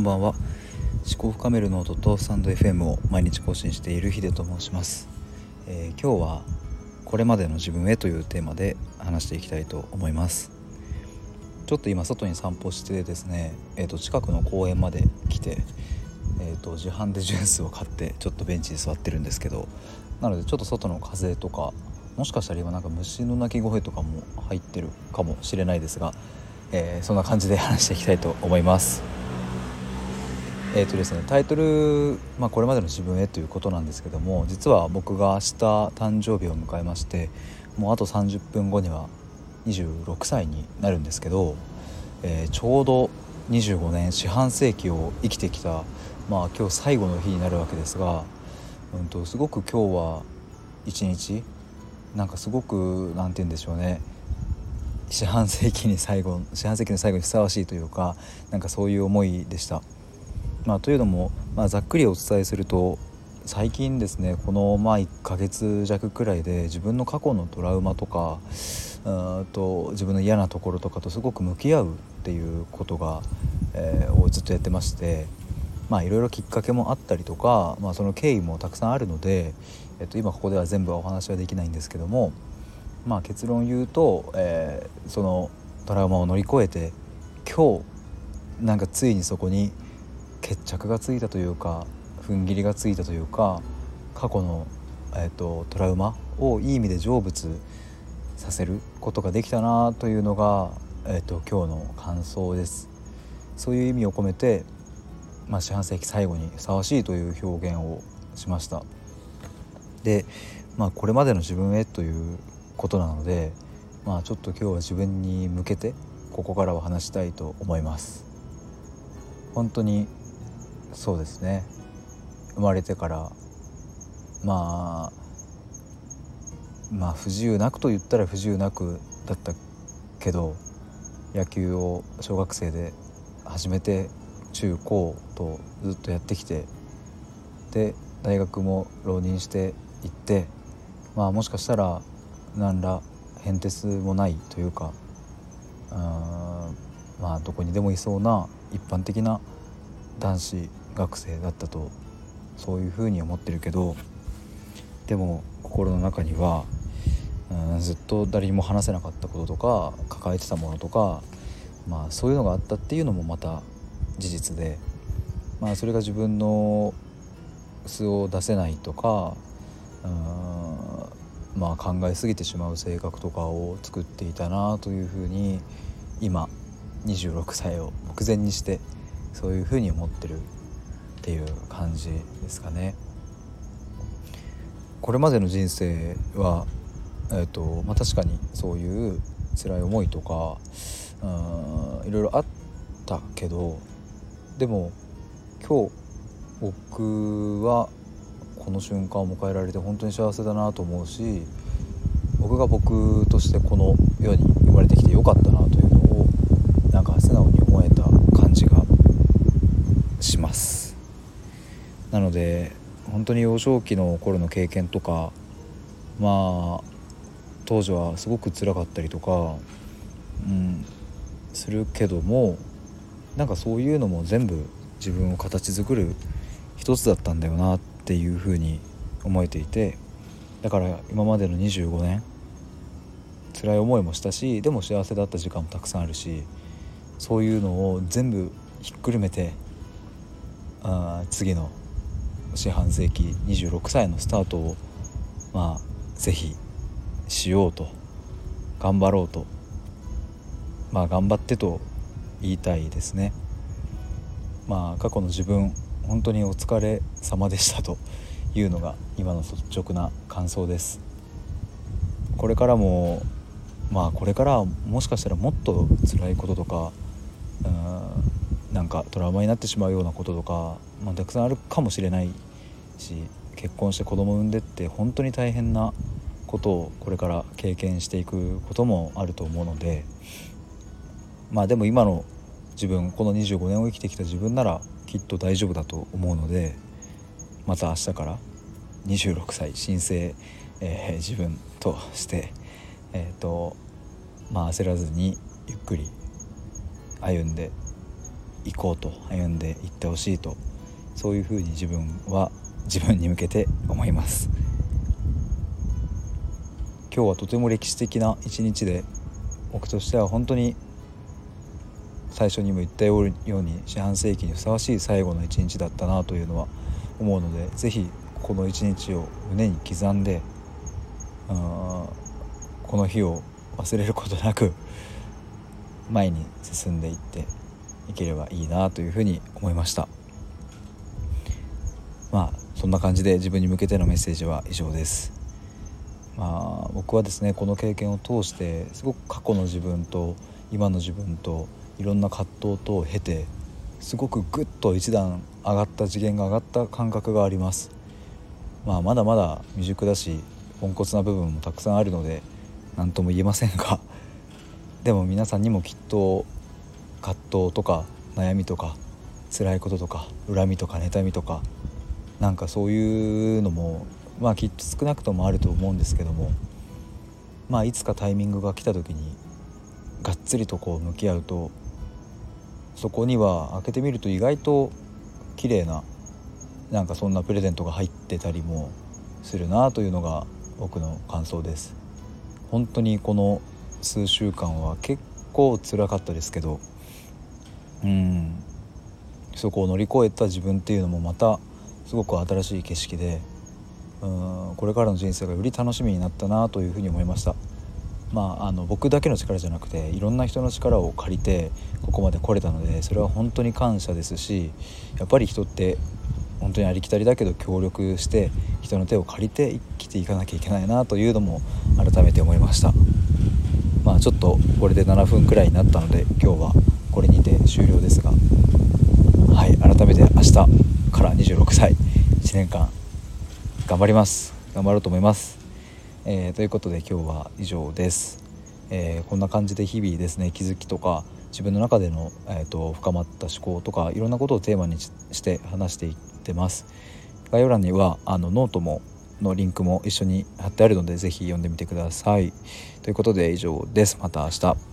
こんばんは。思考深めるノートとスタンド FM を毎日更新しているヒデと申します、えー、今日はこれまでの自分へというテーマで話していきたいと思います。ちょっと今外に散歩してですね、えー、と近くの公園まで来て、えー、と自販でジュースを買ってちょっとベンチに座ってるんですけどなのでちょっと外の風とかもしかしたら今なんか虫の鳴き声とかも入ってるかもしれないですが、えー、そんな感じで話していきたいと思います。えーとですね、タイトル、まあ、これまでの自分へということなんですけども実は僕が明日誕生日を迎えましてもうあと30分後には26歳になるんですけど、えー、ちょうど25年四半世紀を生きてきた、まあ、今日最後の日になるわけですが、うんと、すごく今日は一日なんかすごく何て言うんでしょうね四半世紀に最後四半世紀の最後にふさわしいというかなんかそういう思いでした。まあ、というのも、まあ、ざっくりお伝えすると最近ですねこのまあ1ヶ月弱くらいで自分の過去のトラウマとかうんと自分の嫌なところとかとすごく向き合うっていうことが、えー、をずっとやってましてまあいろいろきっかけもあったりとか、まあ、その経緯もたくさんあるので、えっと、今ここでは全部はお話はできないんですけども、まあ、結論言うと、えー、そのトラウマを乗り越えて今日なんかついにそこに決着がついたというか踏ん切りがついたというか過去の、えーと、トラウマをいい意味で成仏させることができたなというのが、えーと、今日の感想です。そういう意味を込めて、まあ、四半世紀最後にふさわしいという表現をしました。で、まあ、これまでの自分へということなので、まあ、ちょっと今日は自分に向けてここからは話したいと思います。本当にそうですね。生まれてからまあまあ不自由なくと言ったら不自由なくだったけど野球を小学生で始めて中高とずっとやってきてで大学も浪人していってまあもしかしたら何ら変哲もないというかうんまあどこにでもいそうな一般的な男子学生だったとそういうふうに思ってるけどでも心の中には、うん、ずっと誰にも話せなかったこととか抱えてたものとか、まあ、そういうのがあったっていうのもまた事実で、まあ、それが自分の素を出せないとか、うん、まあ、考えすぎてしまう性格とかを作っていたなというふうに今26歳を目前にしてそういうふうに思ってる。っていう感じですかね。これまでの人生は、えーとまあ、確かにそういう辛い思いとかうんいろいろあったけどでも今日僕はこの瞬間を迎えられて本当に幸せだなと思うし僕が僕としてこの世に生まれてきてよかったなというのをなんか素直に思えた感じがします。なので本当に幼少期の頃の経験とかまあ当時はすごく辛かったりとか、うん、するけどもなんかそういうのも全部自分を形作る一つだったんだよなっていうふうに思えていてだから今までの25年辛い思いもしたしでも幸せだった時間もたくさんあるしそういうのを全部ひっくるめてあ次の四半世紀26歳のスタートをまあ是非しようと頑張ろうとまあ頑張ってと言いたいですね。まあ過去の自分本当にお疲れ様でしたというのが今の率直な感想です。これからもまあこれからもしかしたらもっと辛いこととかうんなんかトラウマになってしまうようなこととかまあ、たくさんあるかもしれないし結婚して子供産んでって本当に大変なことをこれから経験していくこともあると思うのでまあでも今の自分この25年を生きてきた自分ならきっと大丈夫だと思うのでまた明日から26歳新生、えー、自分としてえ、ー、とまあ焦らずにゆっくり歩んでいこうと歩んでいってほしいとそういうふうに自分は自分に向けて思います。今日はとても歴史的な一日で僕としては本当に最初にも言ったように四半世紀にふさわしい最後の一日だったなというのは思うので是非この一日を胸に刻んでこの日を忘れることなく前に進んでいっていければいいなというふうに思いました。まあそんな感じで自分に向けてのメッセージは以上です。まあ僕はですねこの経験を通してすごく過去の自分と今の自分といろんな葛藤とを経てすごくぐっと一段上がった次元が上がった感覚があります。まあまだまだ未熟だしポンコツな部分もたくさんあるので何とも言えませんが。でも皆さんにもきっと葛藤とか悩みとか辛いこととか恨みとか妬みとかなんかそういうのもまあきっと少なくともあると思うんですけどもまあいつかタイミングが来た時にがっつりとこう向き合うとそこには開けてみると意外と綺麗ななんかそんなプレゼントが入ってたりもするなというのが僕の感想です。本当にこの数週間は結構辛かったですけどうん。そこを乗り越えた自分っていうのもまたすごく新しい景色でうんこれからの人生がより楽しみになったなというふうに思いました。まあ、あの僕だけの力じゃなくていろんな人の力を借りてここまで来れたのでそれは本当に感謝ですしやっぱり人って本当にありきたりだけど協力して人の手を借りて生きていかなきゃいけないなというのも改めて思いました。まあちょっとこれで7分くらいになったので今日はこれにて終了ですがはい改めて明日から26歳1年間頑張ります。頑張ろうと思います。えー、ということで今日は以上です、えー、こんな感じで日々ですね気づきとか自分の中での、えーと、深まった思考とかいろんなことをテーマにして話していってます。概要欄にはあのノートものリンクも一緒に貼ってあるので是非読んでみてください。ということで以上です。また明日。